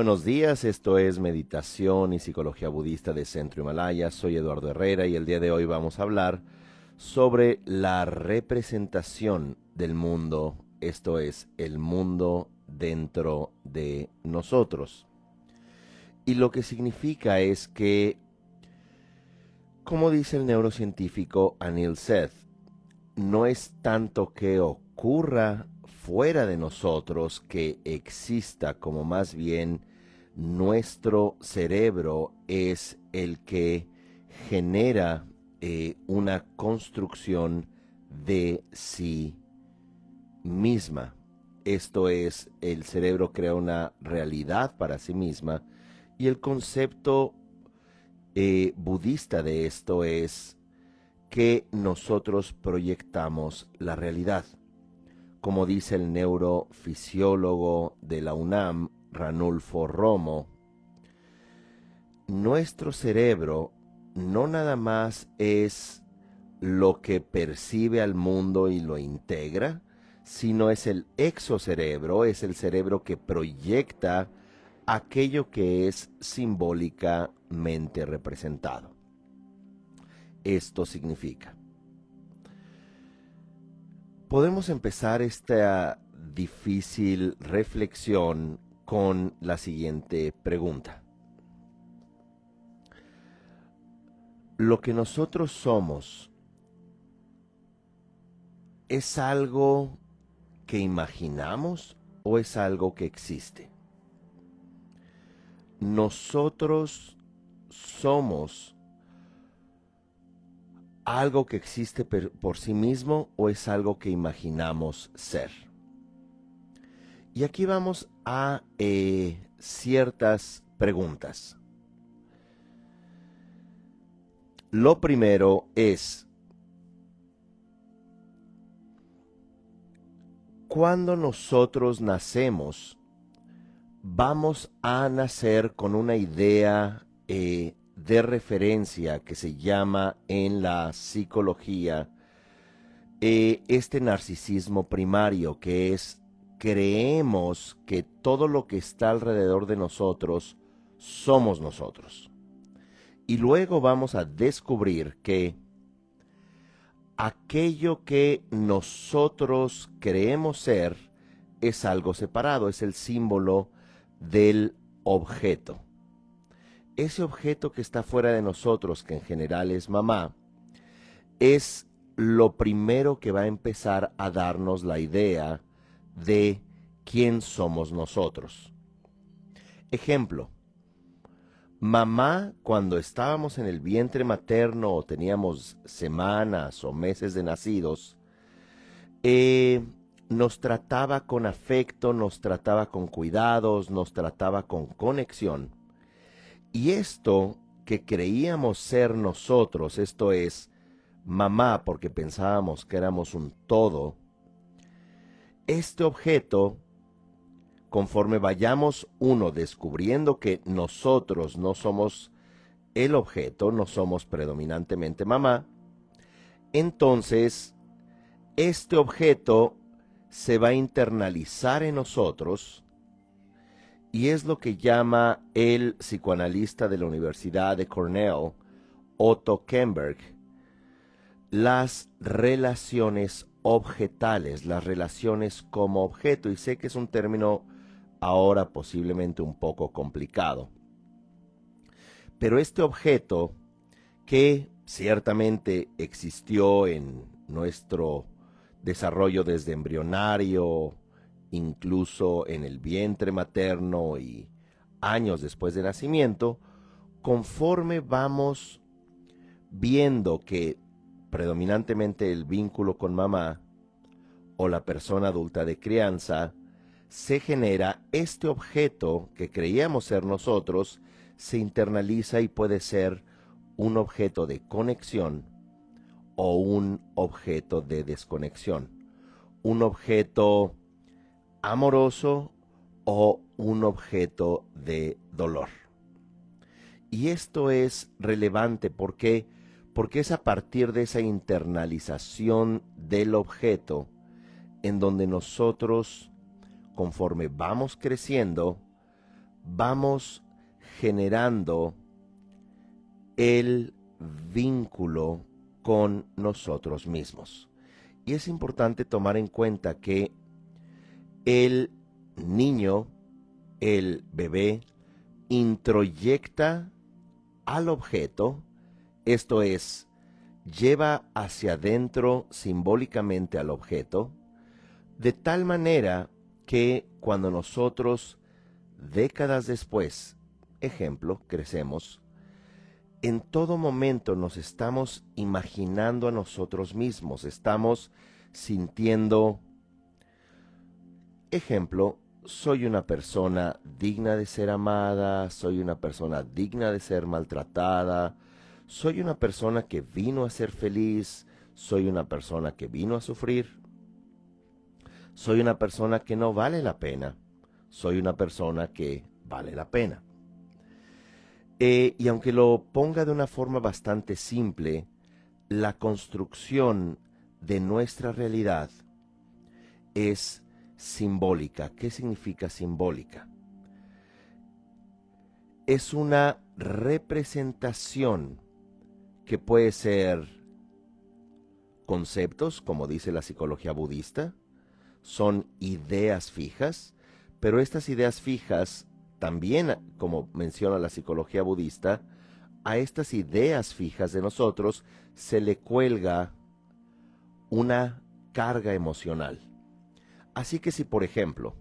Buenos días. Esto es Meditación y Psicología Budista de Centro Himalaya. Soy Eduardo Herrera y el día de hoy vamos a hablar sobre la representación del mundo, esto es, el mundo dentro de nosotros. Y lo que significa es que, como dice el neurocientífico Anil Seth, no es tanto que ocurra fuera de nosotros que exista, como más bien nuestro cerebro es el que genera eh, una construcción de sí misma. Esto es, el cerebro crea una realidad para sí misma y el concepto eh, budista de esto es que nosotros proyectamos la realidad como dice el neurofisiólogo de la UNAM, Ranulfo Romo, nuestro cerebro no nada más es lo que percibe al mundo y lo integra, sino es el exocerebro, es el cerebro que proyecta aquello que es simbólicamente representado. Esto significa podemos empezar esta difícil reflexión con la siguiente pregunta. Lo que nosotros somos es algo que imaginamos o es algo que existe? Nosotros somos algo que existe por sí mismo o es algo que imaginamos ser? Y aquí vamos a eh, ciertas preguntas. Lo primero es, cuando nosotros nacemos, vamos a nacer con una idea eh, de referencia que se llama en la psicología eh, este narcisismo primario, que es creemos que todo lo que está alrededor de nosotros somos nosotros. Y luego vamos a descubrir que aquello que nosotros creemos ser es algo separado, es el símbolo del objeto ese objeto que está fuera de nosotros, que en general es mamá, es lo primero que va a empezar a darnos la idea de quién somos nosotros. Ejemplo, mamá cuando estábamos en el vientre materno o teníamos semanas o meses de nacidos, eh, nos trataba con afecto, nos trataba con cuidados, nos trataba con conexión y esto que creíamos ser nosotros, esto es mamá porque pensábamos que éramos un todo, este objeto, conforme vayamos uno descubriendo que nosotros no somos el objeto, no somos predominantemente mamá, entonces este objeto se va a internalizar en nosotros y es lo que llama el psicoanalista de la Universidad de Cornell, Otto Kemberg, las relaciones objetales, las relaciones como objeto. Y sé que es un término ahora posiblemente un poco complicado. Pero este objeto que ciertamente existió en nuestro desarrollo desde embrionario, incluso en el vientre materno y años después de nacimiento, conforme vamos viendo que predominantemente el vínculo con mamá o la persona adulta de crianza, se genera este objeto que creíamos ser nosotros, se internaliza y puede ser un objeto de conexión o un objeto de desconexión. Un objeto amoroso o un objeto de dolor. Y esto es relevante porque porque es a partir de esa internalización del objeto en donde nosotros conforme vamos creciendo vamos generando el vínculo con nosotros mismos. Y es importante tomar en cuenta que el niño, el bebé, introyecta al objeto, esto es, lleva hacia adentro simbólicamente al objeto, de tal manera que cuando nosotros, décadas después, ejemplo, crecemos, en todo momento nos estamos imaginando a nosotros mismos, estamos sintiendo, ejemplo, soy una persona digna de ser amada, soy una persona digna de ser maltratada, soy una persona que vino a ser feliz, soy una persona que vino a sufrir, soy una persona que no vale la pena, soy una persona que vale la pena. Eh, y aunque lo ponga de una forma bastante simple, la construcción de nuestra realidad es simbólica. ¿Qué significa simbólica? Es una representación que puede ser conceptos, como dice la psicología budista, son ideas fijas, pero estas ideas fijas también, como menciona la psicología budista, a estas ideas fijas de nosotros se le cuelga una carga emocional. Así que si, por ejemplo,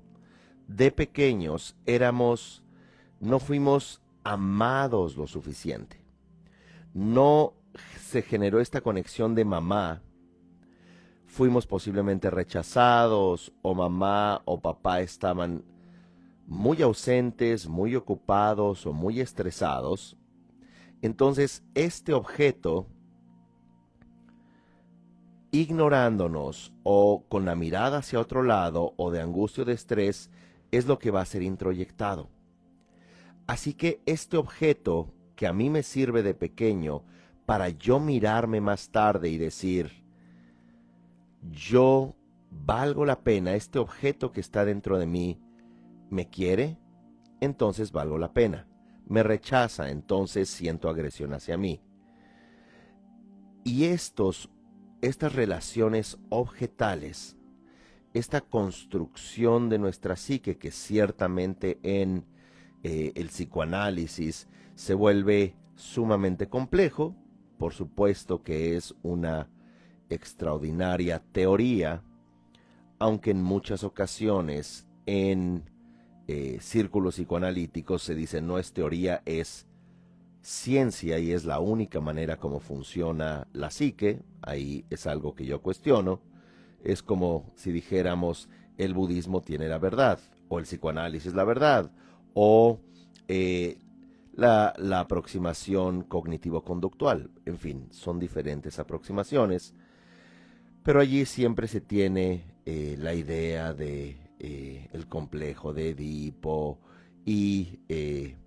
de pequeños éramos, no fuimos amados lo suficiente, no se generó esta conexión de mamá, fuimos posiblemente rechazados o mamá o papá estaban muy ausentes, muy ocupados o muy estresados, entonces este objeto, ignorándonos o con la mirada hacia otro lado o de angustia o de estrés, es lo que va a ser introyectado. Así que este objeto que a mí me sirve de pequeño para yo mirarme más tarde y decir, yo valgo la pena, este objeto que está dentro de mí, me quiere, entonces valgo la pena. Me rechaza, entonces siento agresión hacia mí. Y estos, estas relaciones objetales, esta construcción de nuestra psique que ciertamente en eh, el psicoanálisis se vuelve sumamente complejo, por supuesto que es una extraordinaria teoría, aunque en muchas ocasiones en eh, círculos psicoanalíticos se dice no es teoría, es ciencia y es la única manera como funciona la psique, ahí es algo que yo cuestiono, es como si dijéramos el budismo tiene la verdad, o el psicoanálisis la verdad, o eh, la, aproximación cognitivo-conductual, en fin, son diferentes aproximaciones, pero allí siempre se tiene eh, la idea de eh, el complejo de Edipo y eh,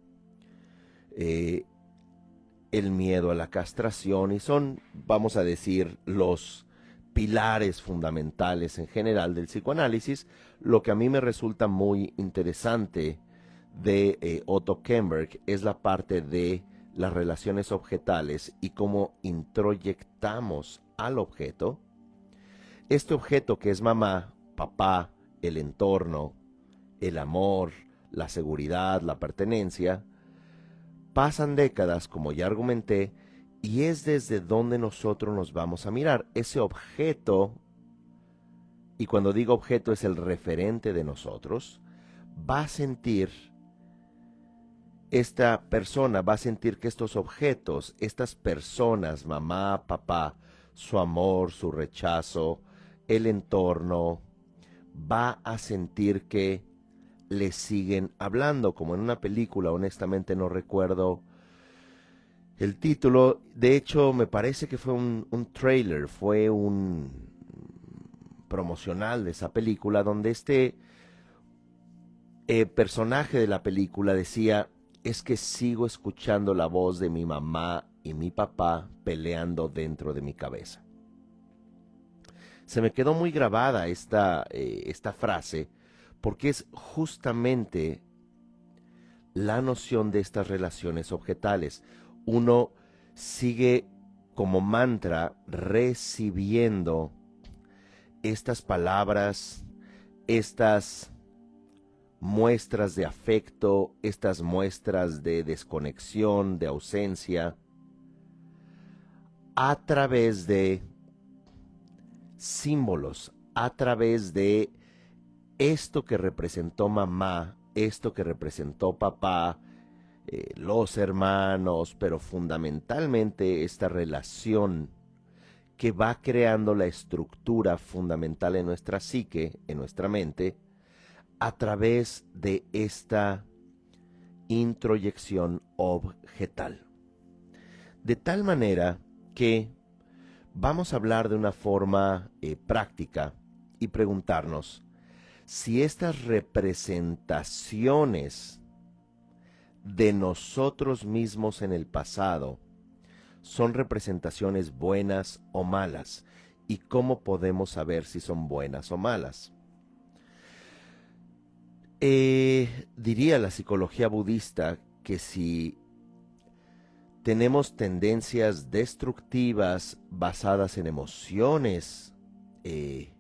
el miedo a la castración y son, vamos a decir, los pilares fundamentales en general del psicoanálisis. Lo que a mí me resulta muy interesante de Otto Kemberg es la parte de las relaciones objetales y cómo introyectamos al objeto. Este objeto que es mamá, papá, el entorno, el amor, la seguridad, la pertenencia, pasan décadas, como ya argumenté, y es desde donde nosotros nos vamos a mirar. Ese objeto, y cuando digo objeto es el referente de nosotros, va a sentir, esta persona va a sentir que estos objetos, estas personas, mamá, papá, su amor, su rechazo, el entorno, va a sentir que le siguen hablando, como en una película, honestamente no recuerdo el título, de hecho me parece que fue un, trailer, fue un promocional de esa película, donde este eh, personaje de la película decía, es que sigo escuchando la voz de mi mamá y mi papá peleando dentro de mi cabeza se me quedó muy grabada esta, eh, esta frase porque es justamente la noción de estas relaciones objetales. Uno sigue como mantra recibiendo estas palabras, estas muestras de afecto, estas muestras de desconexión, de ausencia, a través de símbolos, a través de esto que representó mamá, esto que representó papá, eh, los hermanos, pero fundamentalmente esta relación que va creando la estructura fundamental en nuestra psique, en nuestra mente, a través de esta introyección objetal. De tal manera que vamos a hablar de una forma eh, práctica y preguntarnos si estas representaciones de nosotros mismos en el pasado son representaciones buenas o malas y cómo podemos saber si son buenas o malas. Eh, diría la psicología budista que si tenemos tendencias destructivas basadas en emociones eh,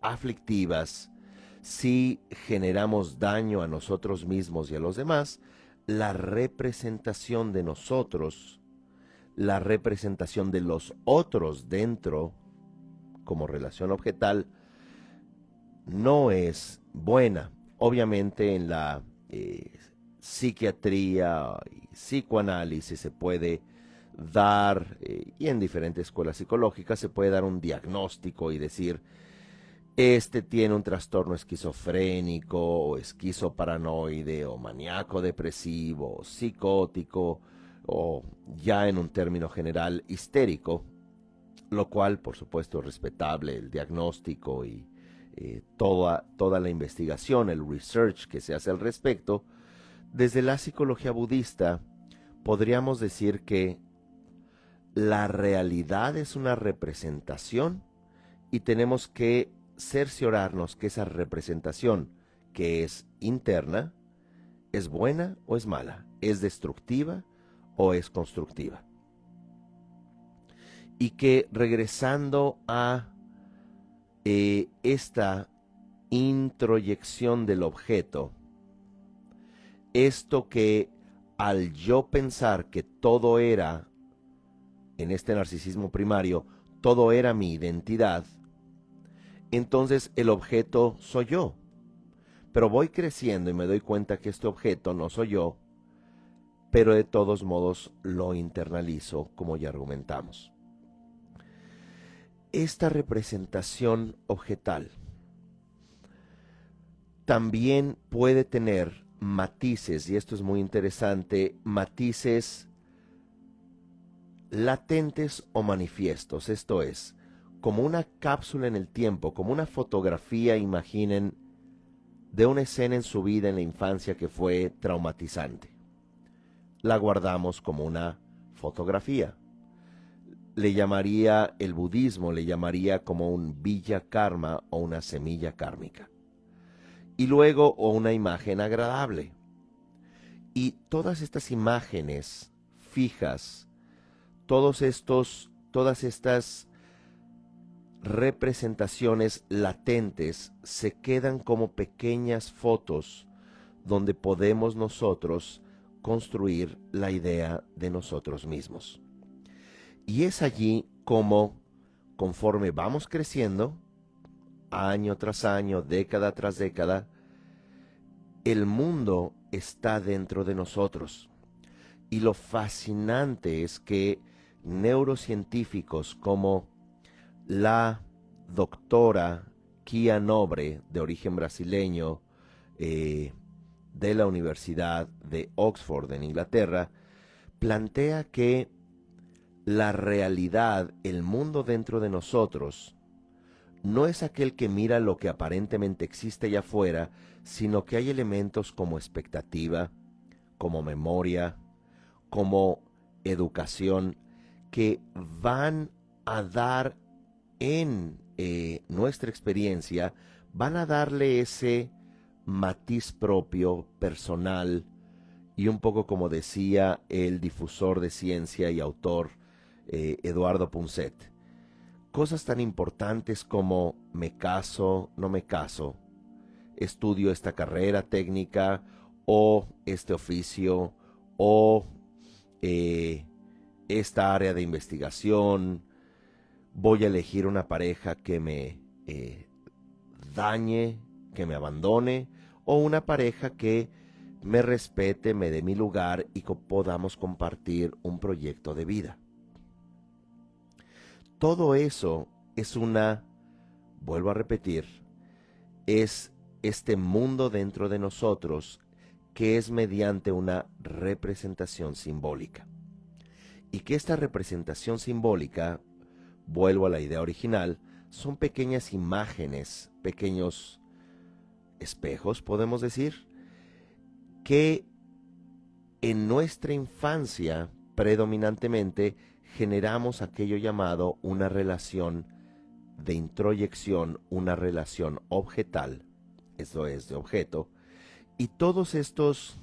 aflictivas, si generamos daño a nosotros mismos y a los demás, la representación de nosotros, la representación de los otros dentro, como relación objetal, no es buena. Obviamente en la eh, psiquiatría y psicoanálisis se puede dar, eh, y en diferentes escuelas psicológicas se puede dar un diagnóstico y decir, este tiene un trastorno esquizofrénico o esquizoparanoide o maníaco depresivo o psicótico o ya en un término general histérico, lo cual por supuesto es respetable el diagnóstico y eh, toda, toda la investigación, el research que se hace al respecto, desde la psicología budista podríamos decir que la realidad es una representación y tenemos que cerciorarnos que esa representación que es interna es buena o es mala, es destructiva o es constructiva. Y que regresando a eh, esta introyección del objeto, esto que al yo pensar que todo era, en este narcisismo primario, todo era mi identidad, entonces el objeto soy yo. Pero voy creciendo y me doy cuenta que este objeto no soy yo, pero de todos modos lo internalizo como ya argumentamos. Esta representación objetal también puede tener matices, y esto es muy interesante, matices latentes o manifiestos, esto es, como una cápsula en el tiempo, como una fotografía, imaginen, de una escena en su vida en la infancia que fue traumatizante. La guardamos como una fotografía. Le llamaría el budismo, le llamaría como un villa karma o una semilla kármica. Y luego o una imagen agradable. Y todas estas imágenes fijas, todos estos, todas estas representaciones latentes se quedan como pequeñas fotos donde podemos nosotros construir la idea de nosotros mismos. Y es allí como, conforme vamos creciendo, año tras año, década tras década, el mundo está dentro de nosotros. Y lo fascinante es que neurocientíficos como la doctora Kia Nobre, de origen brasileño, eh, de la Universidad de Oxford en Inglaterra, plantea que la realidad, el mundo dentro de nosotros, no es aquel que mira lo que aparentemente existe allá afuera, sino que hay elementos como expectativa, como memoria, como educación, que van a dar en eh, nuestra experiencia van a darle ese matiz propio, personal, y un poco como decía el difusor de ciencia y autor eh, Eduardo Punset. Cosas tan importantes como me caso, no me caso, estudio esta carrera técnica o este oficio o eh, esta área de investigación, voy a elegir una pareja que me eh, dañe, que me abandone, o una pareja que me respete, me dé mi lugar y que podamos compartir un proyecto de vida. Todo eso es una, vuelvo a repetir, es este mundo dentro de nosotros que es mediante una representación simbólica. Y que esta representación simbólica, vuelvo a la idea original, son pequeñas imágenes, pequeños espejos, podemos decir, que en nuestra infancia predominantemente generamos aquello llamado una relación de introyección, una relación objetal, eso es de objeto, y todos estos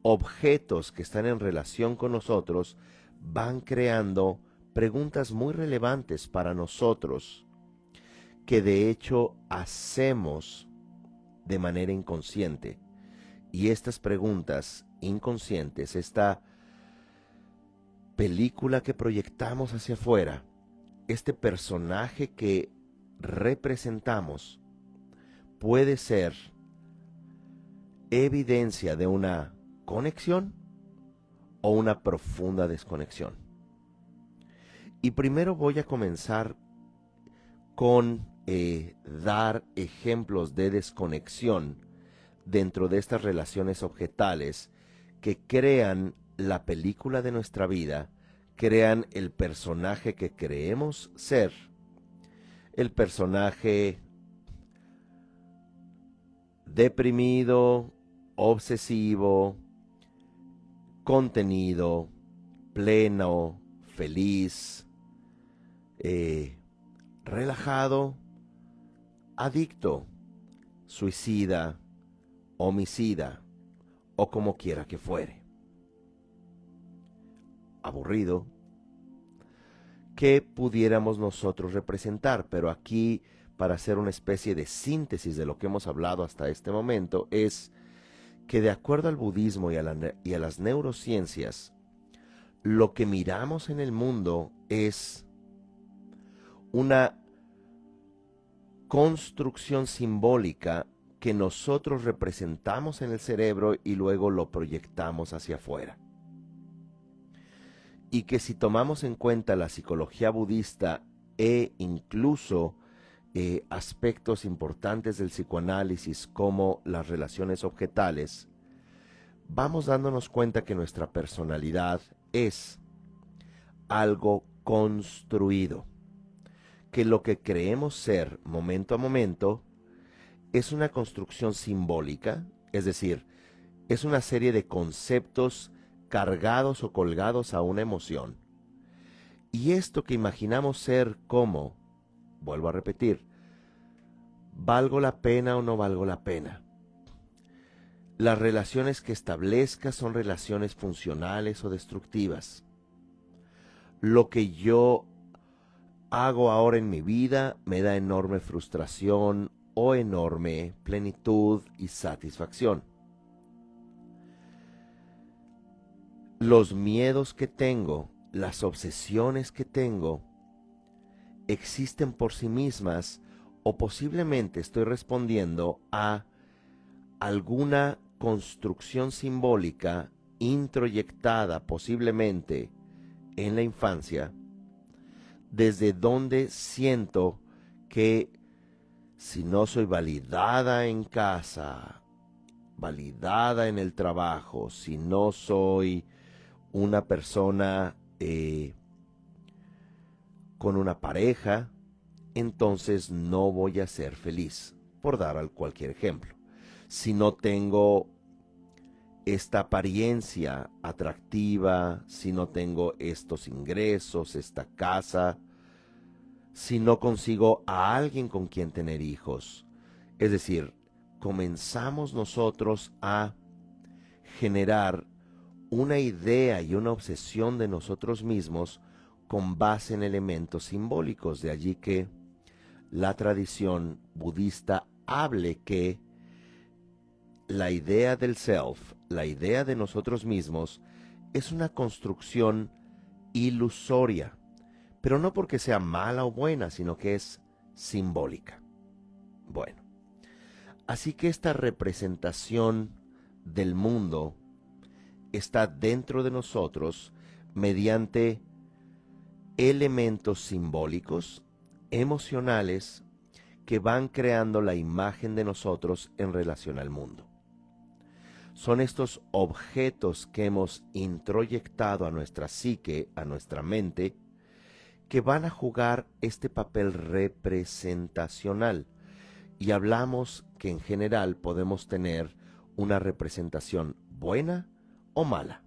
objetos que están en relación con nosotros van creando preguntas muy relevantes para nosotros que de hecho hacemos de manera inconsciente. Y estas preguntas inconscientes, esta película que proyectamos hacia afuera, este personaje que representamos, puede ser evidencia de una conexión o una profunda desconexión. Y primero voy a comenzar con eh, dar ejemplos de desconexión dentro de estas relaciones objetales que crean la película de nuestra vida, crean el personaje que creemos ser, el personaje deprimido, obsesivo, contenido, pleno, feliz, eh, relajado, adicto, suicida, homicida o como quiera que fuere. Aburrido, que pudiéramos nosotros representar, pero aquí para hacer una especie de síntesis de lo que hemos hablado hasta este momento es que de acuerdo al budismo y a, y a las neurociencias, lo que miramos en el mundo es una construcción simbólica que nosotros representamos en el cerebro y luego lo proyectamos hacia afuera. Y que si tomamos en cuenta la psicología budista e incluso eh, aspectos importantes del psicoanálisis como las relaciones objetales, vamos dándonos cuenta que nuestra personalidad es algo construido que lo que creemos ser momento a momento es una construcción simbólica, es decir, es una serie de conceptos cargados o colgados a una emoción. Y esto que imaginamos ser como, vuelvo a repetir, ¿valgo la pena o no valgo la pena? Las relaciones que establezca son relaciones funcionales o destructivas. Lo que yo hago ahora en mi vida me da enorme frustración o enorme plenitud y satisfacción. Los miedos que tengo, las obsesiones que tengo, existen por sí mismas o posiblemente estoy respondiendo a alguna construcción simbólica introyectada posiblemente en la infancia desde donde siento que si no soy validada en casa, validada en el trabajo, si no soy una persona eh, con una pareja, entonces no voy a ser feliz, por dar cualquier ejemplo. Si no tengo esta apariencia atractiva, si no tengo estos ingresos, esta casa, si no consigo a alguien con quien tener hijos. Es decir, comenzamos nosotros a generar una idea y una obsesión de nosotros mismos con base en elementos simbólicos. De allí que la tradición budista hable que la idea del self, la idea de nosotros mismos, es una construcción ilusoria, pero no porque sea mala o buena, sino que es simbólica. Bueno, así que esta representación del mundo está dentro de nosotros mediante elementos simbólicos, emocionales, que van creando la imagen de nosotros en relación al mundo. Son estos objetos que hemos introyectado a nuestra psique, a nuestra mente, que van a jugar este papel representacional. Y hablamos que en general podemos tener una representación buena o mala.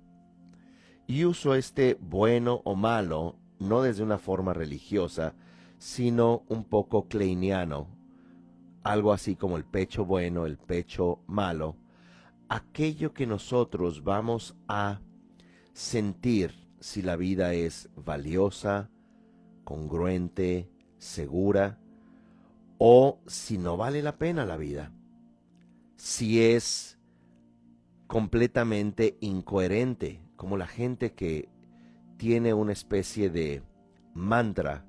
Y uso este bueno o malo no desde una forma religiosa, sino un poco kleiniano, algo así como el pecho bueno, el pecho malo, aquello que nosotros vamos a sentir si la vida es valiosa, congruente, segura, o si no vale la pena la vida, si es completamente incoherente, como la gente que tiene una especie de mantra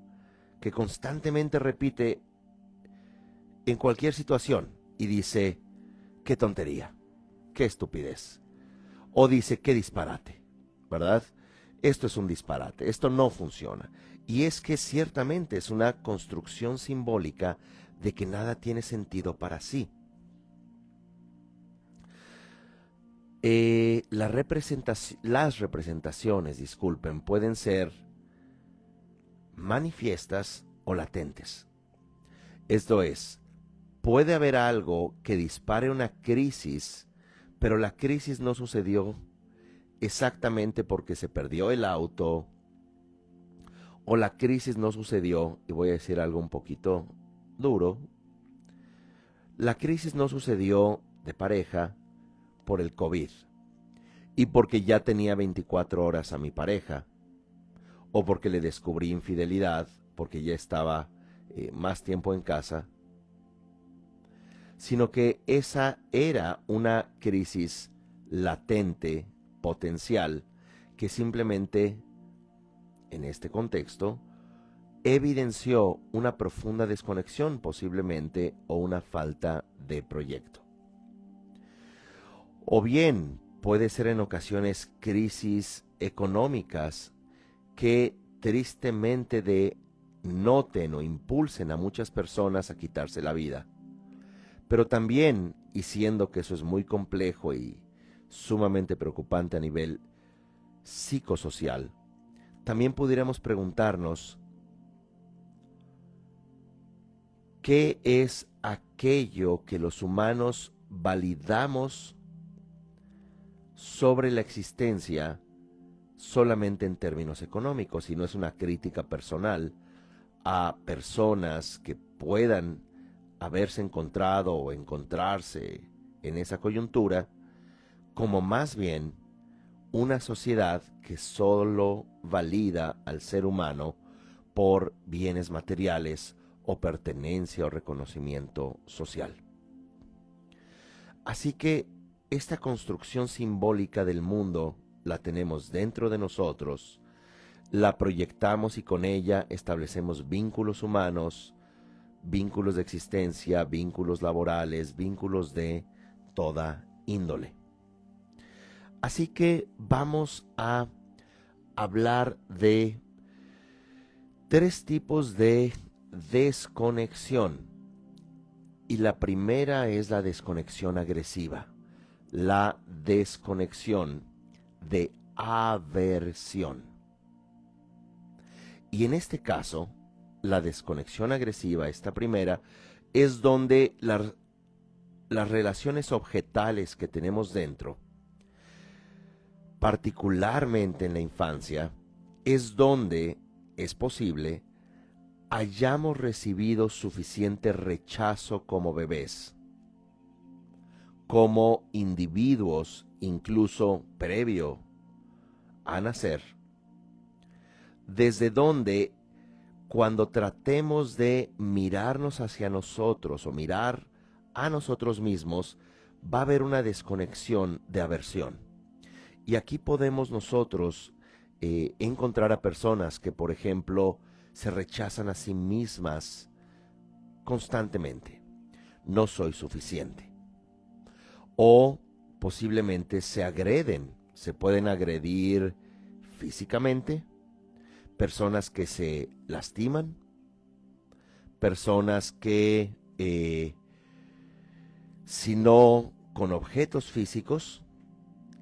que constantemente repite en cualquier situación y dice, qué tontería, qué estupidez. O dice, qué disparate, ¿verdad? Esto es un disparate, esto no funciona. Y es que ciertamente es una construcción simbólica de que nada tiene sentido para sí. Eh, las representaciones, disculpen, pueden ser manifiestas o latentes. Esto es, puede haber algo que dispare una crisis, pero la crisis no sucedió exactamente porque se perdió el auto, o la crisis no sucedió, y voy a decir algo un poquito duro, la crisis no sucedió de pareja por el COVID y porque ya tenía 24 horas a mi pareja o porque le descubrí infidelidad porque ya estaba eh, más tiempo en casa, sino que esa era una crisis latente, potencial, que simplemente, en este contexto, evidenció una profunda desconexión posiblemente o una falta de proyecto. O bien puede ser en ocasiones crisis económicas que tristemente denoten o impulsen a muchas personas a quitarse la vida. Pero también, y siendo que eso es muy complejo y sumamente preocupante a nivel psicosocial, también pudiéramos preguntarnos qué es aquello que los humanos validamos sobre la existencia solamente en términos económicos, y no es una crítica personal a personas que puedan haberse encontrado o encontrarse en esa coyuntura, como más bien una sociedad que solo valida al ser humano por bienes materiales o pertenencia o reconocimiento social. Así que esta construcción simbólica del mundo la tenemos dentro de nosotros, la proyectamos y con ella establecemos vínculos humanos, vínculos de existencia, vínculos laborales, vínculos de toda índole. Así que vamos a hablar de tres tipos de desconexión. Y la primera es la desconexión agresiva la desconexión de aversión. Y en este caso, la desconexión agresiva, esta primera, es donde las relaciones objetales que tenemos dentro, particularmente en la infancia, es donde es posible hayamos recibido suficiente rechazo como bebés como individuos, incluso previo a nacer, desde donde cuando tratemos de mirarnos hacia nosotros o mirar a nosotros mismos, va a haber una desconexión de aversión. Y aquí podemos nosotros eh, encontrar a personas que, por ejemplo, se rechazan a sí mismas constantemente. No soy suficiente. O posiblemente se agreden, se pueden agredir físicamente, personas que se lastiman, personas que, eh, si no con objetos físicos,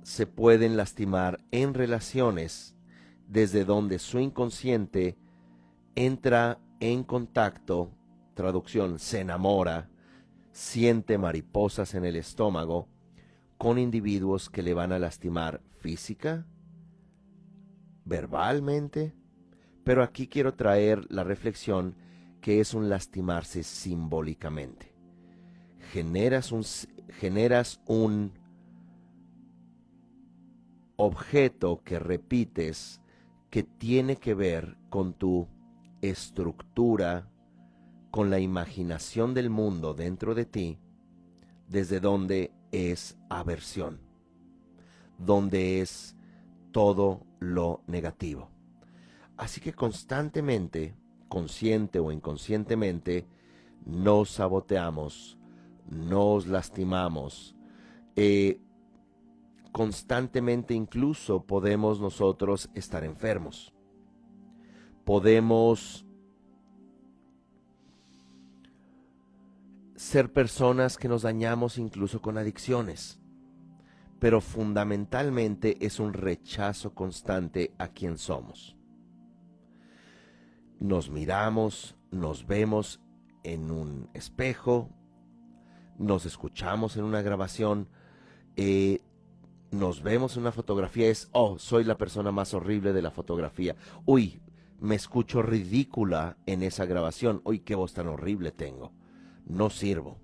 se pueden lastimar en relaciones desde donde su inconsciente entra en contacto, traducción, se enamora, siente mariposas en el estómago con individuos que le van a lastimar física, verbalmente, pero aquí quiero traer la reflexión que es un lastimarse simbólicamente. Generas un, generas un objeto que repites que tiene que ver con tu estructura, con la imaginación del mundo dentro de ti, desde donde es aversión, donde es todo lo negativo. Así que constantemente, consciente o inconscientemente, nos saboteamos, nos lastimamos. Eh, constantemente incluso podemos nosotros estar enfermos. Podemos ser personas que nos dañamos incluso con adicciones. Pero fundamentalmente es un rechazo constante a quien somos nos miramos, nos vemos en un espejo, nos escuchamos en una grabación, eh, nos vemos en una fotografía, es, oh, soy la persona más horrible de la fotografía. Uy, me escucho ridícula en esa grabación. Uy, qué voz tan horrible tengo. No sirvo.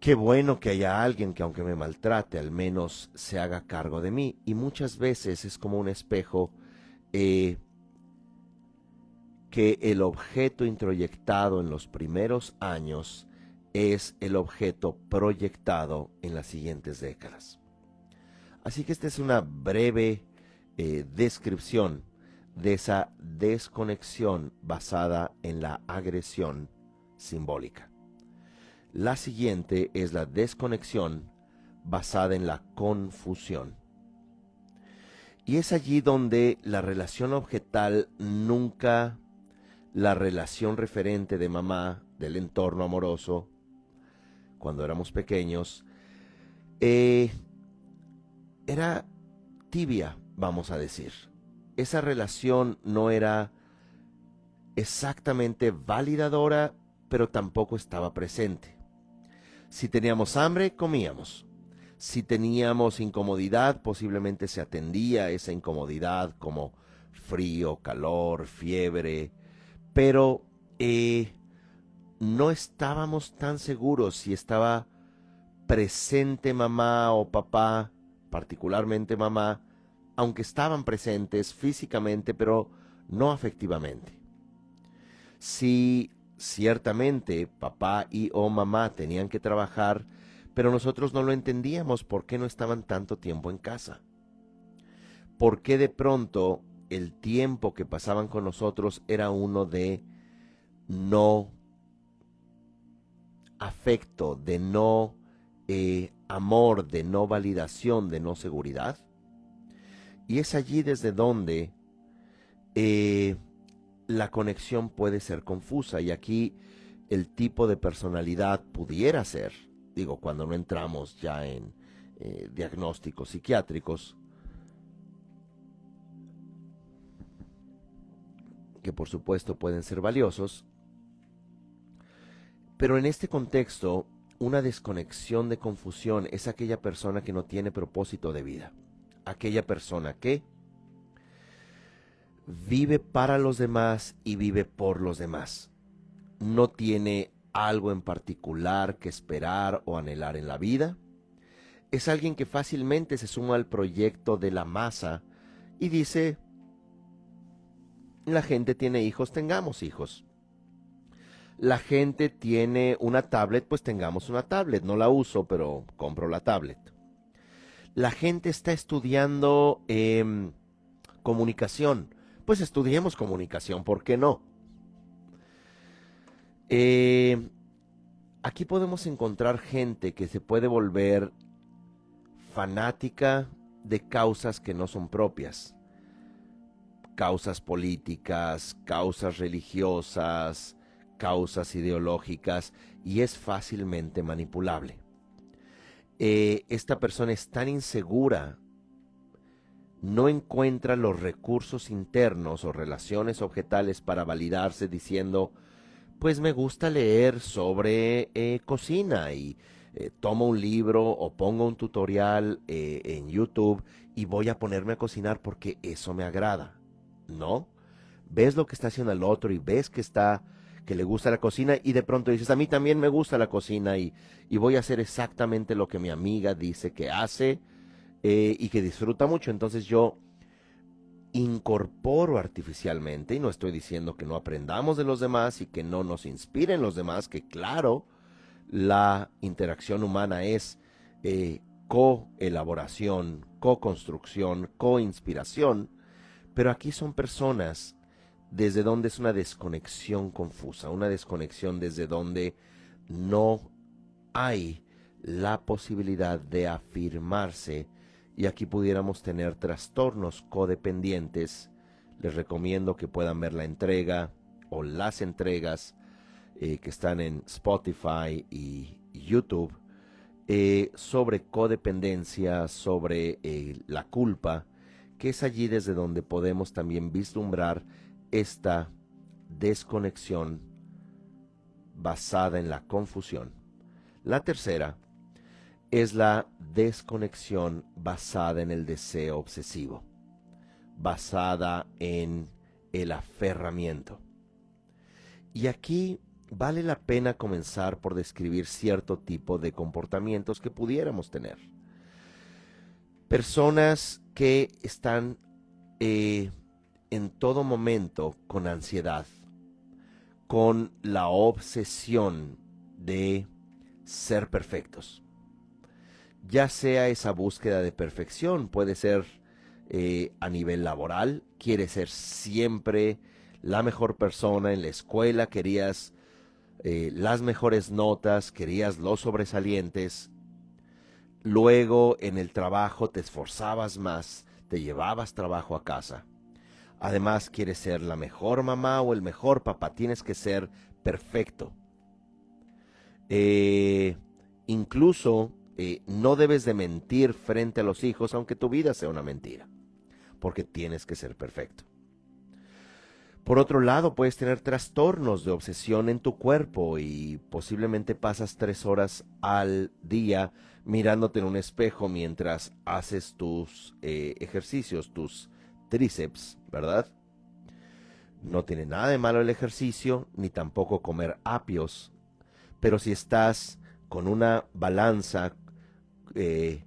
Qué bueno que haya alguien que aunque me maltrate, al menos se haga cargo de mí. Y muchas veces es como un espejo eh, que el objeto introyectado en los primeros años es el objeto proyectado en las siguientes décadas. Así que esta es una breve eh, descripción de esa desconexión basada en la agresión simbólica. La siguiente es la desconexión basada en la confusión. Y es allí donde la relación objetal nunca la relación referente de mamá, del entorno amoroso, cuando éramos pequeños, eh, era tibia, vamos a decir. Esa relación no era exactamente validadora, pero tampoco estaba presente. Si teníamos hambre, comíamos. Si teníamos incomodidad, posiblemente se atendía esa incomodidad como frío, calor, fiebre, pero eh, no estábamos tan seguros si estaba presente mamá o papá, particularmente mamá, aunque estaban presentes físicamente, pero no afectivamente. Si ciertamente papá y o mamá tenían que trabajar, pero nosotros no lo entendíamos por qué no estaban tanto tiempo en casa. ¿Por qué de pronto el tiempo que pasaban con nosotros era uno de no afecto, de no eh, amor, de no validación, de no seguridad. Y es allí desde donde eh, la conexión puede ser confusa. Y aquí el tipo de personalidad pudiera ser, digo, cuando no entramos ya en eh, diagnósticos psiquiátricos, que por supuesto pueden ser valiosos, pero en este contexto, una desconexión de confusión es aquella persona que no tiene propósito de vida, aquella persona que vive para los demás y vive por los demás, no tiene algo en particular que esperar o anhelar en la vida. Es alguien que fácilmente se suma al proyecto de la masa y dice, la gente tiene hijos, tengamos hijos. La gente tiene una tablet, pues tengamos una tablet. No la uso, pero compro la tablet. La gente está estudiando em, comunicación. Pues estudiemos comunicación, ¿por qué no? Eh, aquí podemos encontrar gente que se puede volver fanática de causas que no son propias. Causas políticas, causas religiosas, causas ideológicas y es fácilmente manipulable. Eh, esta persona es tan insegura, no encuentra los recursos internos o relaciones objetales para validarse diciendo, pues me gusta leer sobre eh, cocina y eh, tomo un libro o pongo un tutorial en YouTube y voy a ponerme a cocinar porque eso me agrada. ¿No? Ves lo que está haciendo el otro y ves que está que le gusta la cocina y de pronto dices, a mí también me gusta la cocina y, voy a hacer exactamente lo que mi amiga dice que hace eh, y que disfruta mucho. Entonces yo incorporo artificialmente, y no estoy diciendo que no aprendamos de los demás y que no nos inspiren los demás, que claro, la interacción humana es eh, co-elaboración, co-construcción, co-inspiración, pero aquí son personas desde donde es una desconexión confusa, una desconexión desde donde no hay la posibilidad de afirmarse y aquí pudiéramos tener trastornos codependientes. Les recomiendo que puedan ver la entrega o las entregas eh, que están en Spotify y YouTube eh, sobre codependencia, sobre eh, la culpa, que es allí desde donde podemos también vislumbrar esta desconexión basada en la confusión. La tercera es la desconexión basada en el deseo obsesivo, basada en el aferramiento. Y aquí vale la pena comenzar por describir cierto tipo de comportamientos que pudiéramos tener. Personas que están eh, en todo momento con ansiedad, con la obsesión de ser perfectos. Ya sea esa búsqueda de perfección, puede ser eh, a nivel laboral, quieres ser siempre la mejor persona en la escuela, querías eh, las mejores notas, querías los sobresalientes, luego en el trabajo te esforzabas más, te llevabas trabajo a casa Además, quieres ser la mejor mamá o el mejor papá. Tienes que ser perfecto. Eh, incluso no debes de mentir frente a los hijos, aunque tu vida sea una mentira. Porque tienes que ser perfecto. Por otro lado, puedes tener trastornos de obsesión en tu cuerpo y posiblemente pasas tres horas al día mirándote en un espejo mientras haces tus eh, ejercicios, tus tríceps, ¿verdad? No tiene nada de malo el ejercicio, ni tampoco comer apios, pero si estás con una balanza, eh,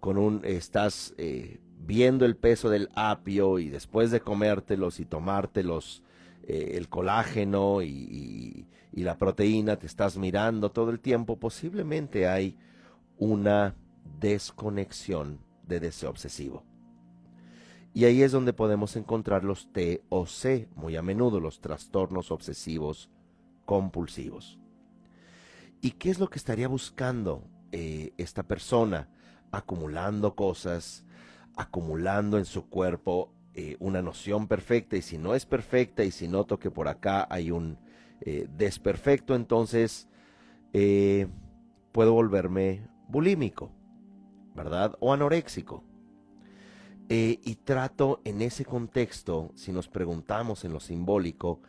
con un, estás eh, viendo el peso del apio y después de comértelos y tomártelos, eh, el colágeno y, la proteína, te estás mirando todo el tiempo, posiblemente hay una desconexión de deseo obsesivo. Y ahí es donde podemos encontrar los T o C, muy a menudo los trastornos obsesivos compulsivos. ¿Y qué es lo que estaría buscando eh, esta persona? Acumulando cosas, acumulando en su cuerpo eh, una noción perfecta y si no es perfecta y si noto que por acá hay un eh, desperfecto, entonces puedo volverme bulímico, ¿verdad? O anoréxico. Y trato en ese contexto, si nos preguntamos en lo simbólico,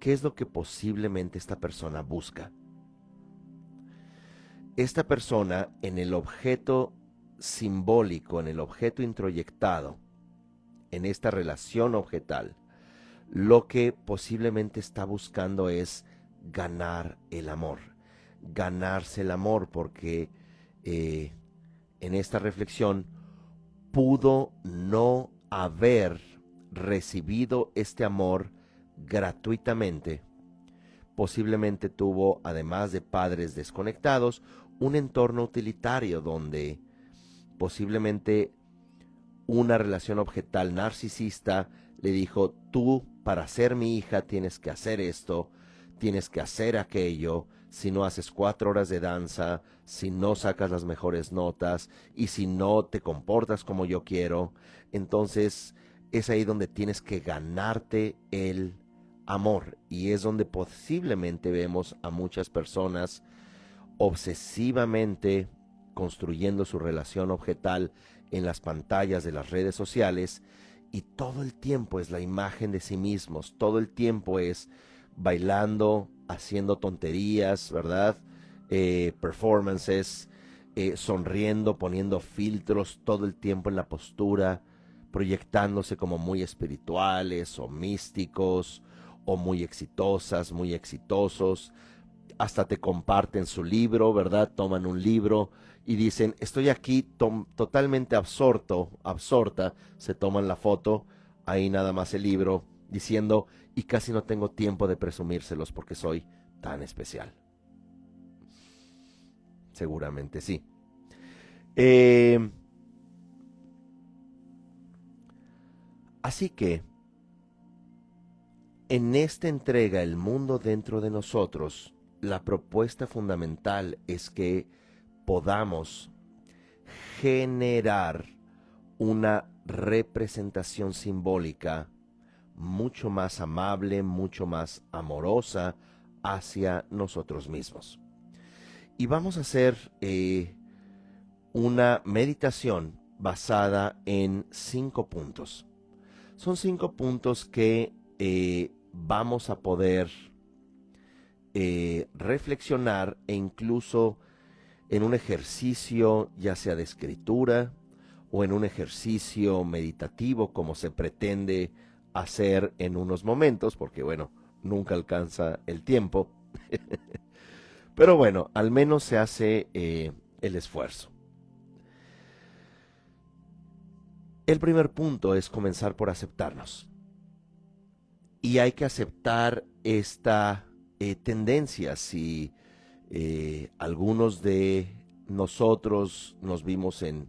¿qué es lo que posiblemente esta persona busca? Esta persona en el objeto simbólico, en el objeto introyectado, en esta relación objetal, lo que posiblemente está buscando es ganar el amor, ganarse el amor, porque eh, en esta reflexión pudo no haber recibido este amor gratuitamente. Posiblemente tuvo, además de padres desconectados, un entorno utilitario donde posiblemente una relación objetal narcisista le dijo, tú para ser mi hija tienes que hacer esto, tienes que hacer aquello, si no haces cuatro horas de danza, si no sacas las mejores notas y si no te comportas como yo quiero, entonces es ahí donde tienes que ganarte el amor y es donde posiblemente vemos a muchas personas obsesivamente construyendo su relación objetal en las pantallas de las redes sociales y todo el tiempo es la imagen de sí mismos, todo el tiempo es bailando, haciendo tonterías, ¿verdad? Eh, performances, eh, sonriendo, poniendo filtros todo el tiempo en la postura, proyectándose como muy espirituales o místicos o muy exitosas, muy exitosos. Hasta te comparten su libro, ¿verdad? Toman un libro y dicen, estoy aquí totalmente absorto, absorta, se toman la foto, ahí nada más el libro, diciendo, y casi no tengo tiempo de presumírselos porque soy tan especial. Seguramente sí. Eh, así que, en esta entrega El mundo dentro de nosotros, la propuesta fundamental es que podamos generar una representación simbólica mucho más amable, mucho más amorosa hacia nosotros mismos. Y vamos a hacer eh, una meditación basada en cinco puntos. Son cinco puntos que eh, vamos a poder eh, reflexionar e incluso en un ejercicio ya sea de escritura o en un ejercicio meditativo como se pretende hacer en unos momentos, porque bueno, nunca alcanza el tiempo. Pero bueno, al menos se hace eh, el esfuerzo. El primer punto es comenzar por aceptarnos. Y hay que aceptar esta eh, tendencia. Si eh, algunos de nosotros nos vimos en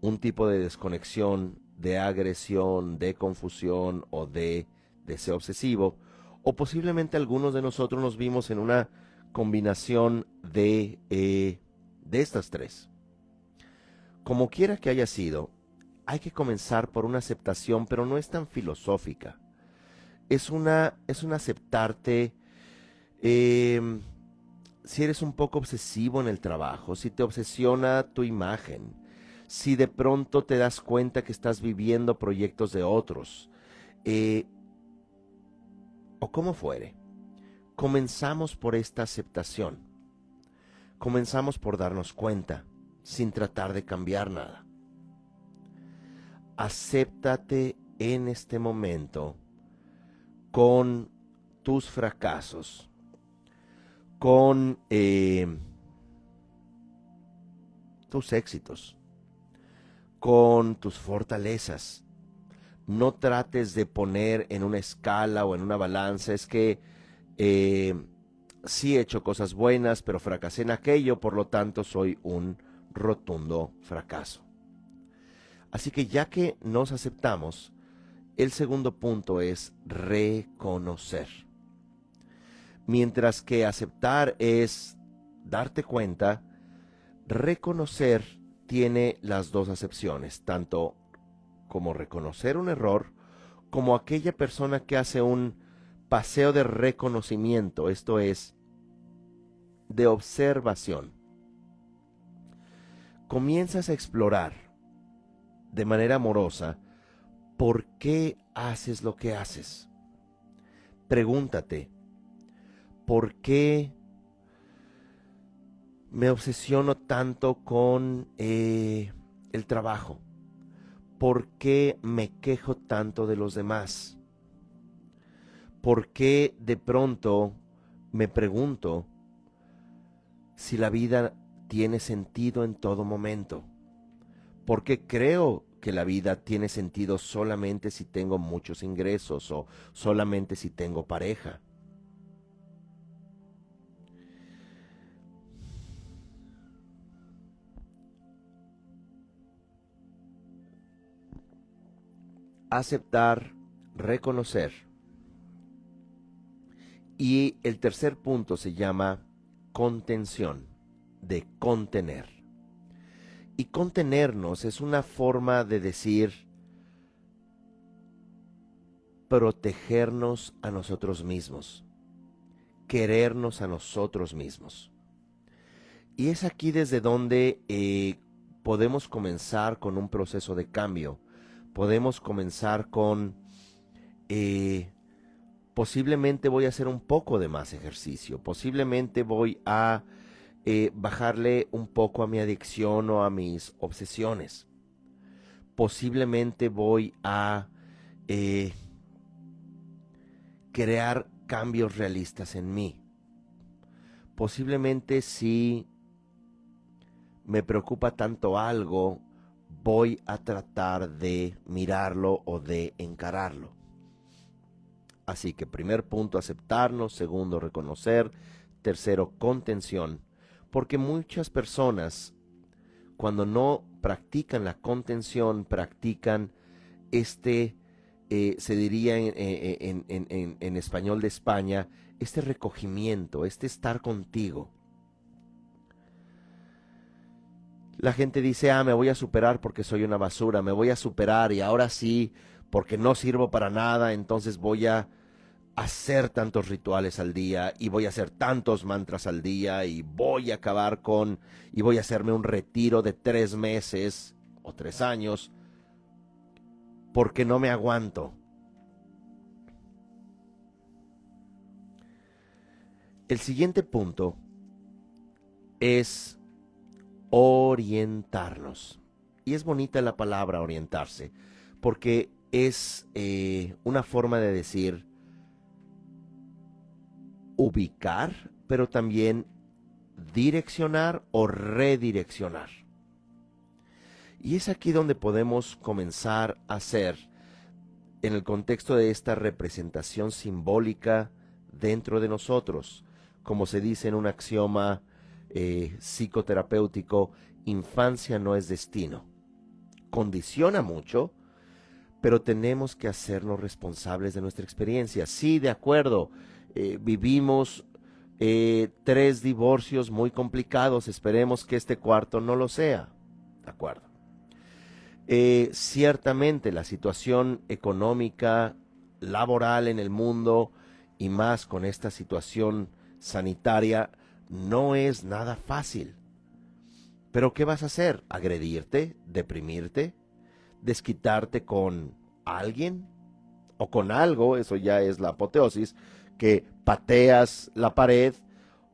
un tipo de desconexión de agresión, de confusión o de deseo obsesivo, o posiblemente algunos de nosotros nos vimos en una combinación de, eh, de estas tres. Como quiera que haya sido, hay que comenzar por una aceptación, pero no es tan filosófica. Es una, es un aceptarte em, si eres un poco obsesivo en el trabajo, si te obsesiona tu imagen, si de pronto te das cuenta que estás viviendo proyectos de otros, eh, o como fuere, comenzamos por esta aceptación. Comenzamos por darnos cuenta, sin tratar de cambiar nada. Acéptate en este momento con tus fracasos, con eh, tus éxitos con tus fortalezas. No trates de poner en una escala o en una balanza, es que eh, sí he hecho cosas buenas, pero fracasé en aquello, por lo tanto soy un rotundo fracaso. Así que ya que nos aceptamos, el segundo punto es reconocer. Mientras que aceptar es darte cuenta, reconocer tiene las dos acepciones, tanto como reconocer un error, como aquella persona que hace un paseo de reconocimiento, esto es, de observación. Comienzas a explorar de manera amorosa por qué haces lo que haces. Pregúntate, ¿por qué me obsesiono tanto con eh, el trabajo? ¿Por qué me quejo tanto de los demás? ¿Por qué de pronto me pregunto si la vida tiene sentido en todo momento, porque creo que la vida tiene sentido solamente si tengo muchos ingresos o solamente si tengo pareja. Aceptar, reconocer. Y el tercer punto se llama contención, de contener. Y contenernos es una forma de decir protegernos a nosotros mismos, querernos a nosotros mismos. Y es aquí desde donde eh, podemos comenzar con un proceso de cambio. Podemos comenzar con, eh, posiblemente voy a hacer un poco de más ejercicio, posiblemente voy a eh, bajarle un poco a mi adicción o a mis obsesiones. Posiblemente voy a eh, crear cambios realistas en mí. Posiblemente si me preocupa tanto algo, voy a tratar de mirarlo o de encararlo. Así que primer punto, aceptarnos. Segundo, reconocer. Tercero, contención porque muchas personas, cuando no practican la contención, practican este, eh, se diría eh, en, en español de España, este recogimiento, este estar contigo. La gente dice, ah, me voy a superar porque soy una basura, me voy a superar y ahora sí, porque no sirvo para nada, entonces voy a hacer tantos rituales al día y voy a hacer tantos mantras al día y voy a acabar con y voy a hacerme un retiro de tres meses o tres años porque no me aguanto. El siguiente punto es orientarnos. Y es bonita la palabra orientarse, porque es eh, una forma de decir, ubicar, pero también direccionar o redireccionar. Y es aquí donde podemos comenzar a hacer, en el contexto de esta representación simbólica dentro de nosotros, como se dice en un axioma eh, psicoterapéutico, infancia no es destino. Condiciona mucho, pero tenemos que hacernos responsables de nuestra experiencia. Sí, de acuerdo, eh, vivimos eh, tres divorcios muy complicados, esperemos que este cuarto no lo sea. ¿De acuerdo? Ciertamente la situación económica, laboral en el mundo y más con esta situación sanitaria no es nada fácil. Pero ¿qué vas a hacer? ¿Agredirte? ¿Deprimirte? ¿Desquitarte con alguien? ¿O con algo? Eso ya es la apoteosis que pateas la pared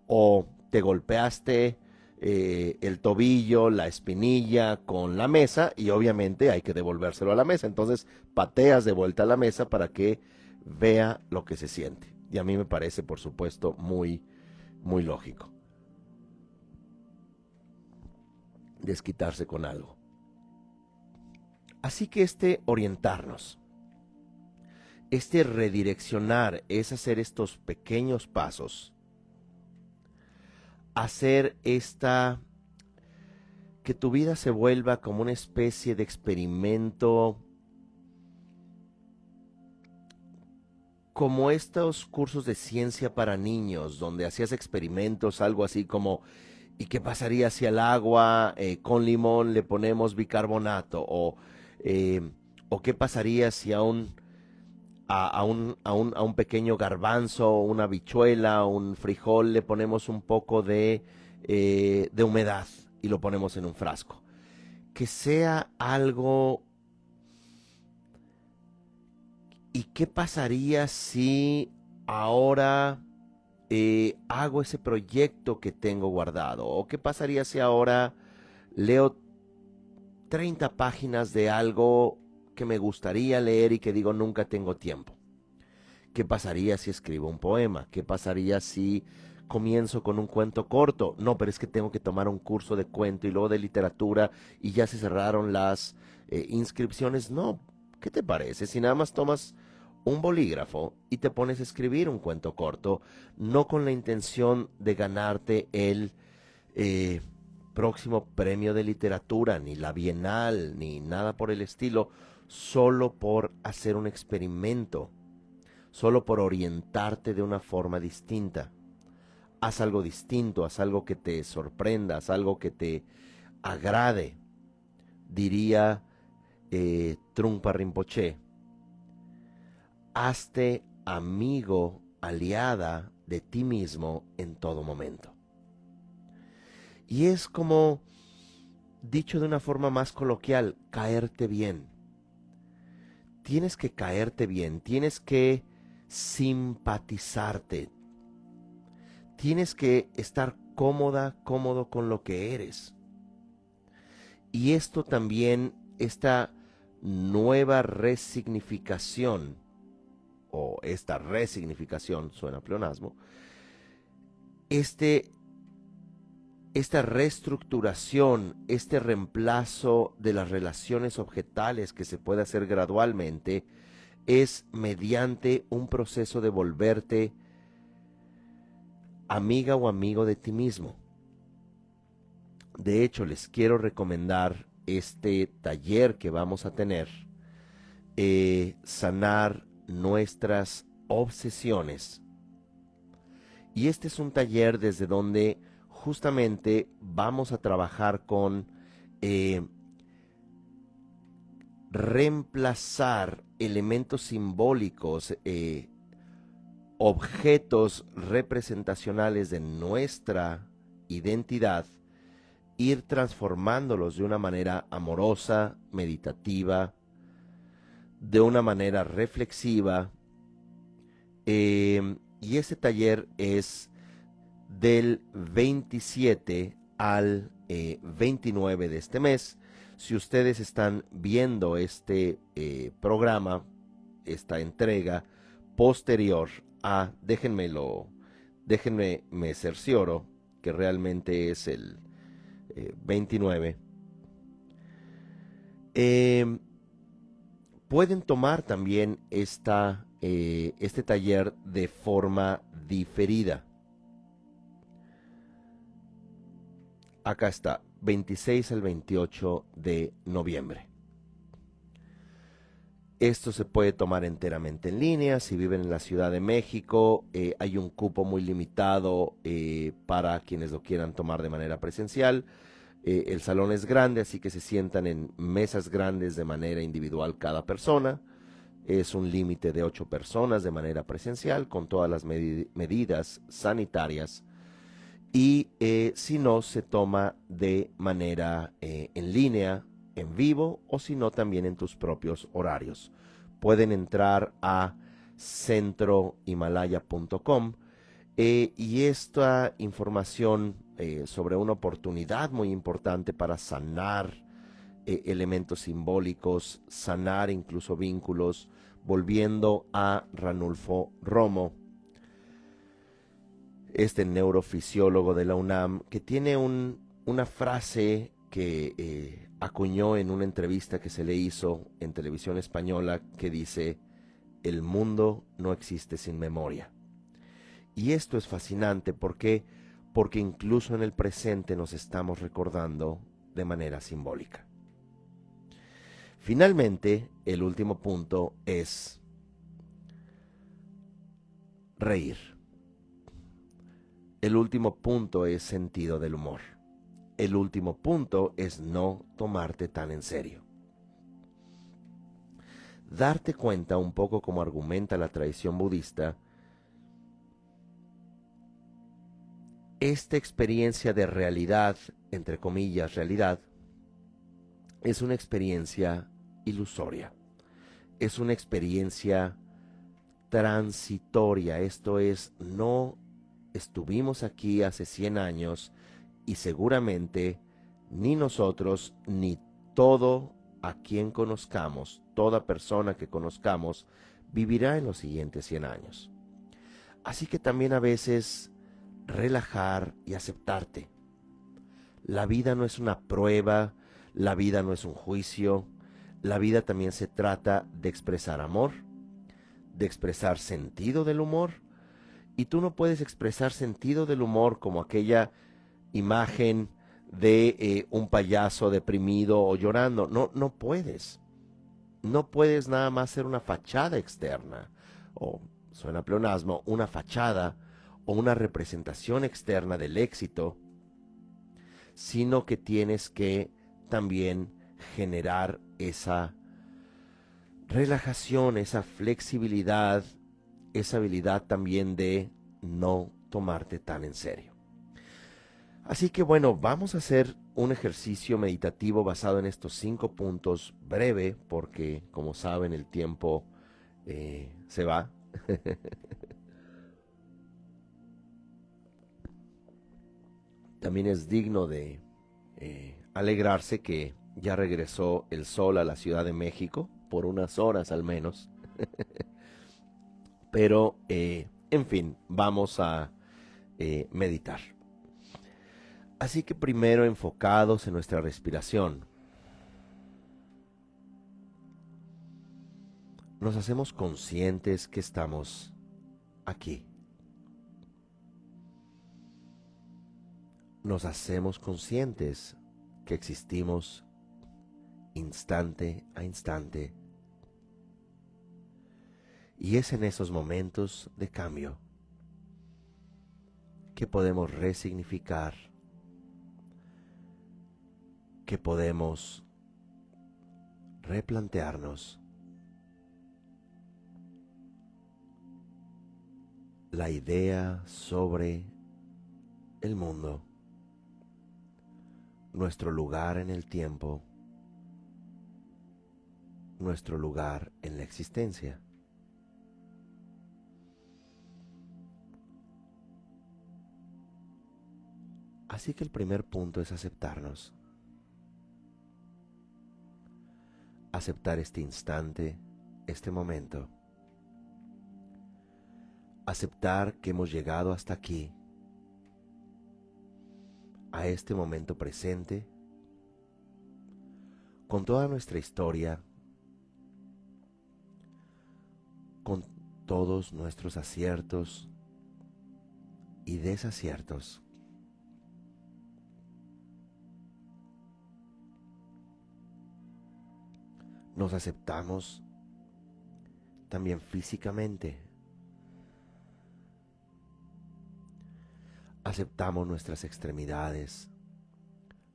o te golpeaste eh, el tobillo, la espinilla con la mesa y obviamente hay que devolvérselo a la mesa. Entonces pateas de vuelta a la mesa para que vea lo que se siente. Y a mí me parece, por supuesto, muy, muy lógico. Desquitarse con algo. Así que este orientarnos este redireccionar es hacer estos pequeños pasos, hacer esta, que tu vida se vuelva como una especie de experimento, como estos cursos de ciencia para niños, donde hacías experimentos, algo así como, ¿y qué pasaría si al agua eh, con limón le ponemos bicarbonato? O, eh, ¿O qué pasaría si a un a, un, a, un, a, un, pequeño garbanzo, una bichuela, un frijol, le ponemos un poco de, eh, de humedad y lo ponemos en un frasco. Que sea algo... ¿Y qué pasaría si ahora eh, hago ese proyecto que tengo guardado? ¿O qué pasaría si ahora leo 30 páginas de algo que me gustaría leer y que digo nunca tengo tiempo. ¿Qué pasaría si escribo un poema? ¿Qué pasaría si comienzo con un cuento corto? No, pero es que tengo que tomar un curso de cuento y luego de literatura y ya se cerraron las eh, inscripciones. No, ¿qué te parece? Si nada más tomas un bolígrafo y te pones a escribir un cuento corto, no con la intención de ganarte el eh, próximo premio de literatura, ni la bienal, ni nada por el estilo, solo por hacer un experimento, solo por orientarte de una forma distinta. Haz algo distinto, haz algo que te sorprenda, haz algo que te agrade, diría eh, Trumpa Rinpoche hazte amigo, aliada de ti mismo en todo momento. Y es como, dicho de una forma más coloquial, caerte bien. Tienes que caerte bien, tienes que simpatizarte, tienes que estar cómoda, cómodo con lo que eres. Y esto también, esta nueva resignificación, o esta resignificación, suena pleonasmo, este, esta reestructuración, este reemplazo de las relaciones objetales que se puede hacer gradualmente, es mediante un proceso de volverte amiga o amigo de ti mismo. De hecho, les quiero recomendar este taller que vamos a tener, eh, Sanar nuestras obsesiones. Y este es un taller desde donde justamente vamos a trabajar con eh, reemplazar elementos simbólicos, eh, objetos representacionales de nuestra identidad, ir transformándolos de una manera amorosa, meditativa, de una manera reflexiva. Em, y ese taller es del 27 al 29 eh, de este mes. Si ustedes están viendo este eh, programa, esta entrega posterior a, déjenmelo, déjenme, me cercioro que realmente es el 29. Eh, pueden tomar también esta, eh, este taller de forma diferida. Acá está, 26 al 28 de noviembre. Esto se puede tomar enteramente en línea. Si viven en la Ciudad de México, eh, hay un cupo muy limitado eh, para quienes lo quieran tomar de manera presencial. Eh, el salón es grande, así que se sientan en mesas grandes de manera individual cada persona. Es un límite de ocho personas de manera presencial con todas las medidas sanitarias. Y eh, si no, se toma de manera eh, en línea, en vivo o si no, también en tus propios horarios. Pueden entrar a centrohimalaya.com y esta información eh, sobre una oportunidad muy importante para sanar eh, elementos simbólicos, sanar incluso vínculos, volviendo a Ranulfo Romo, este neurofisiólogo de la UNAM, que tiene una frase que eh, acuñó en una entrevista que se le hizo en televisión española que dice, el mundo no existe sin memoria. Y esto es fascinante porque porque incluso en el presente nos estamos recordando de manera simbólica. Finalmente, el último punto es reír. El último punto es sentido del humor. El último punto es no tomarte tan en serio. Darte cuenta un poco como argumenta la tradición budista esta experiencia de realidad, entre comillas, realidad, es una experiencia ilusoria. Es una experiencia transitoria. Esto es, no estuvimos aquí hace 100 años y seguramente ni nosotros ni todo a quien conozcamos, toda persona que conozcamos, vivirá en los siguientes 100 años. Así que también a veces relajar y aceptarte. La vida no es una prueba, la vida no es un juicio, la vida también se trata de expresar amor, de expresar sentido del humor, y tú no puedes expresar sentido del humor como aquella imagen de eh, un payaso deprimido o llorando. No, no puedes. No puedes nada más ser una fachada externa, o suena pleonasmo, una fachada o una representación externa del éxito, sino que tienes que también generar esa relajación, esa flexibilidad, esa habilidad también de no tomarte tan en serio. Así que bueno, vamos a hacer un ejercicio meditativo basado en estos cinco puntos, breve, porque como saben el tiempo eh, se va. También es digno de eh, alegrarse que ya regresó el sol a la Ciudad de México, por unas horas al menos. Pero, eh, en fin, vamos a meditar. Así que primero enfocados en nuestra respiración. Nos hacemos conscientes que estamos aquí. Nos hacemos conscientes que existimos instante a instante. Y es en esos momentos de cambio que podemos resignificar que podemos replantearnos la idea sobre el mundo, nuestro lugar en el tiempo, nuestro lugar en la existencia. Así que el primer punto es aceptarnos. aceptar este instante, este momento. Aceptar que hemos llegado hasta aquí, a este momento presente, con toda nuestra historia, con todos nuestros aciertos y desaciertos. nos aceptamos también físicamente. Aceptamos nuestras extremidades,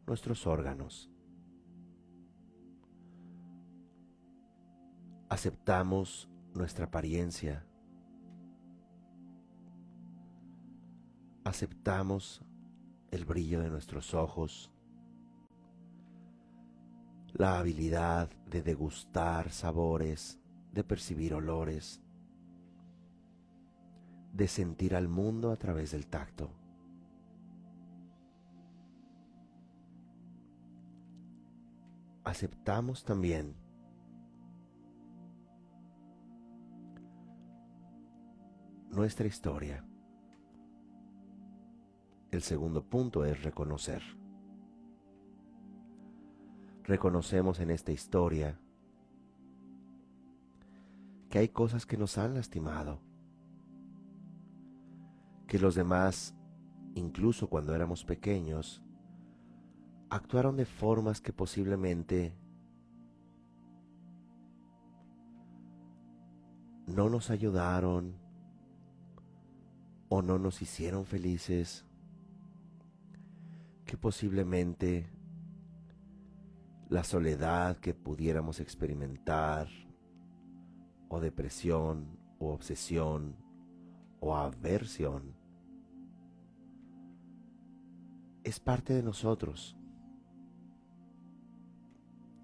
nuestros órganos. Aceptamos nuestra apariencia. Aceptamos el brillo de nuestros ojos la habilidad de degustar sabores, de percibir olores, de sentir al mundo a través del tacto. Aceptamos también nuestra historia. El segundo punto es reconocer reconocemos en esta historia que hay cosas que nos han lastimado, que los demás, incluso cuando éramos pequeños, actuaron de formas que posiblemente no nos ayudaron o no nos hicieron felices, que posiblemente la soledad que pudiéramos experimentar, o depresión, o obsesión, o aversión, es parte de nosotros.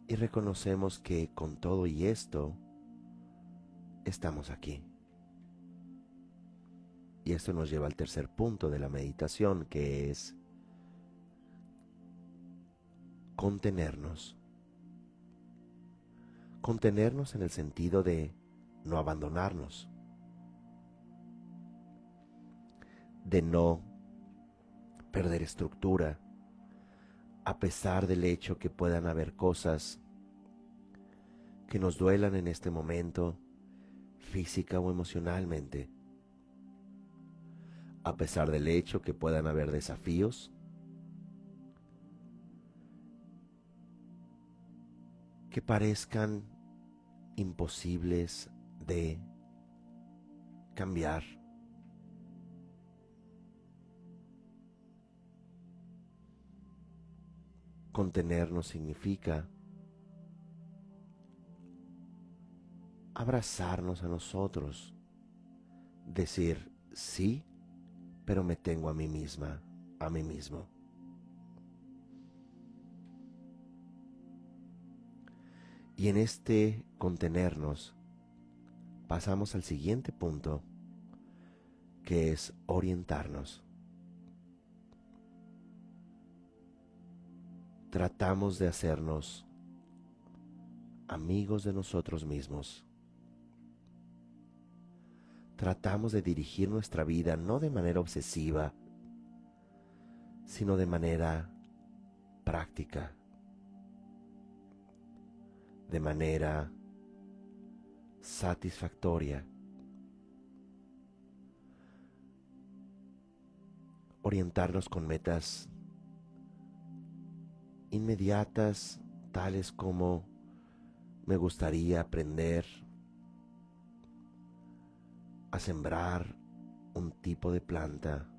Y reconocemos que con todo y esto, estamos aquí. Y esto nos lleva al tercer punto de la meditación, que es contenernos. Contenernos en el sentido de no abandonarnos, de no perder estructura, a pesar del hecho que puedan haber cosas que nos duelan en este momento, física o emocionalmente, a pesar del hecho que puedan haber desafíos, que parezcan imposibles de cambiar. Contenernos significa abrazarnos a nosotros, decir sí, pero me tengo a mí misma, a mí mismo. Y en este contenernos pasamos al siguiente punto, que es orientarnos. Tratamos de hacernos amigos de nosotros mismos. Tratamos de dirigir nuestra vida no de manera obsesiva, sino de manera práctica de manera satisfactoria. Orientarnos con metas inmediatas, tales como me gustaría aprender a sembrar un tipo de planta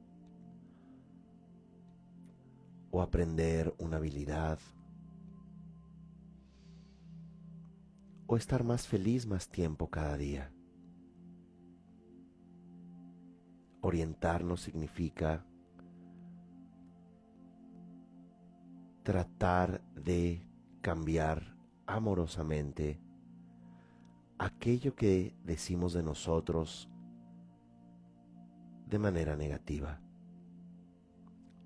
o aprender una habilidad o estar más feliz más tiempo cada día. Orientarnos significa tratar de cambiar amorosamente aquello que decimos de nosotros de manera negativa.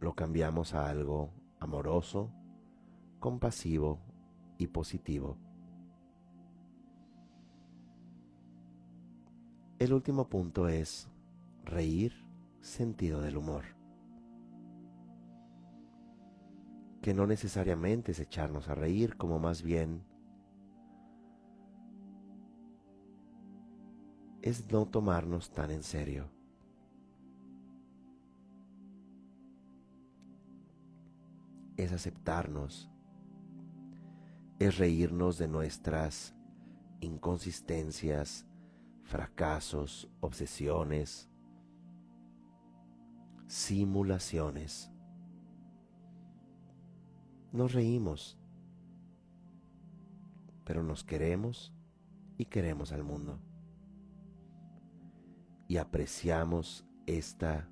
Lo cambiamos a algo amoroso, compasivo y positivo. El último punto es reír sentido del humor. Que no necesariamente es echarnos a reír, como más bien es no tomarnos tan en serio. Es aceptarnos, es reírnos de nuestras inconsistencias, fracasos, obsesiones, simulaciones. Nos reímos, pero nos queremos y queremos al mundo. Y apreciamos esta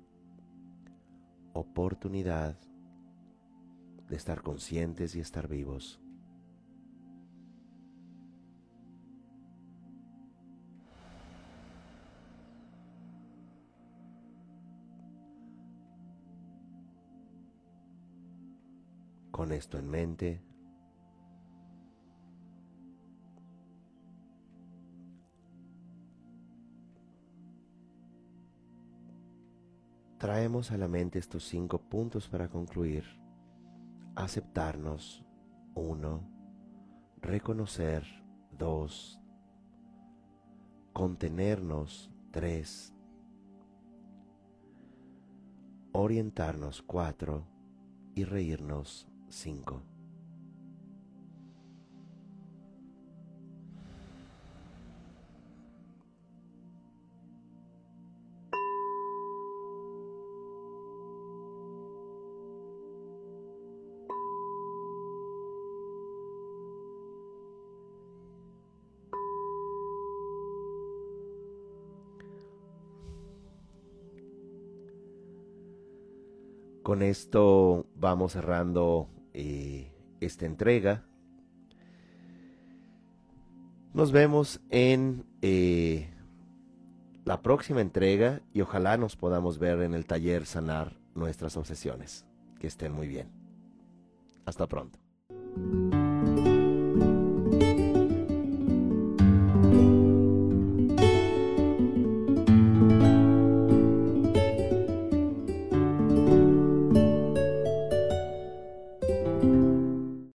oportunidad de estar conscientes y estar vivos. Con esto en mente, traemos a la mente estos cinco puntos para concluir. Aceptarnos, uno. Reconocer, dos. Contenernos, tres. Orientarnos, cuatro. Y reírnos, 5. Con esto vamos cerrando eh, esta entrega. Nos vemos en eh, la próxima entrega y ojalá nos podamos ver en el taller Sanar nuestras obsesiones. Que estén muy bien. Hasta pronto.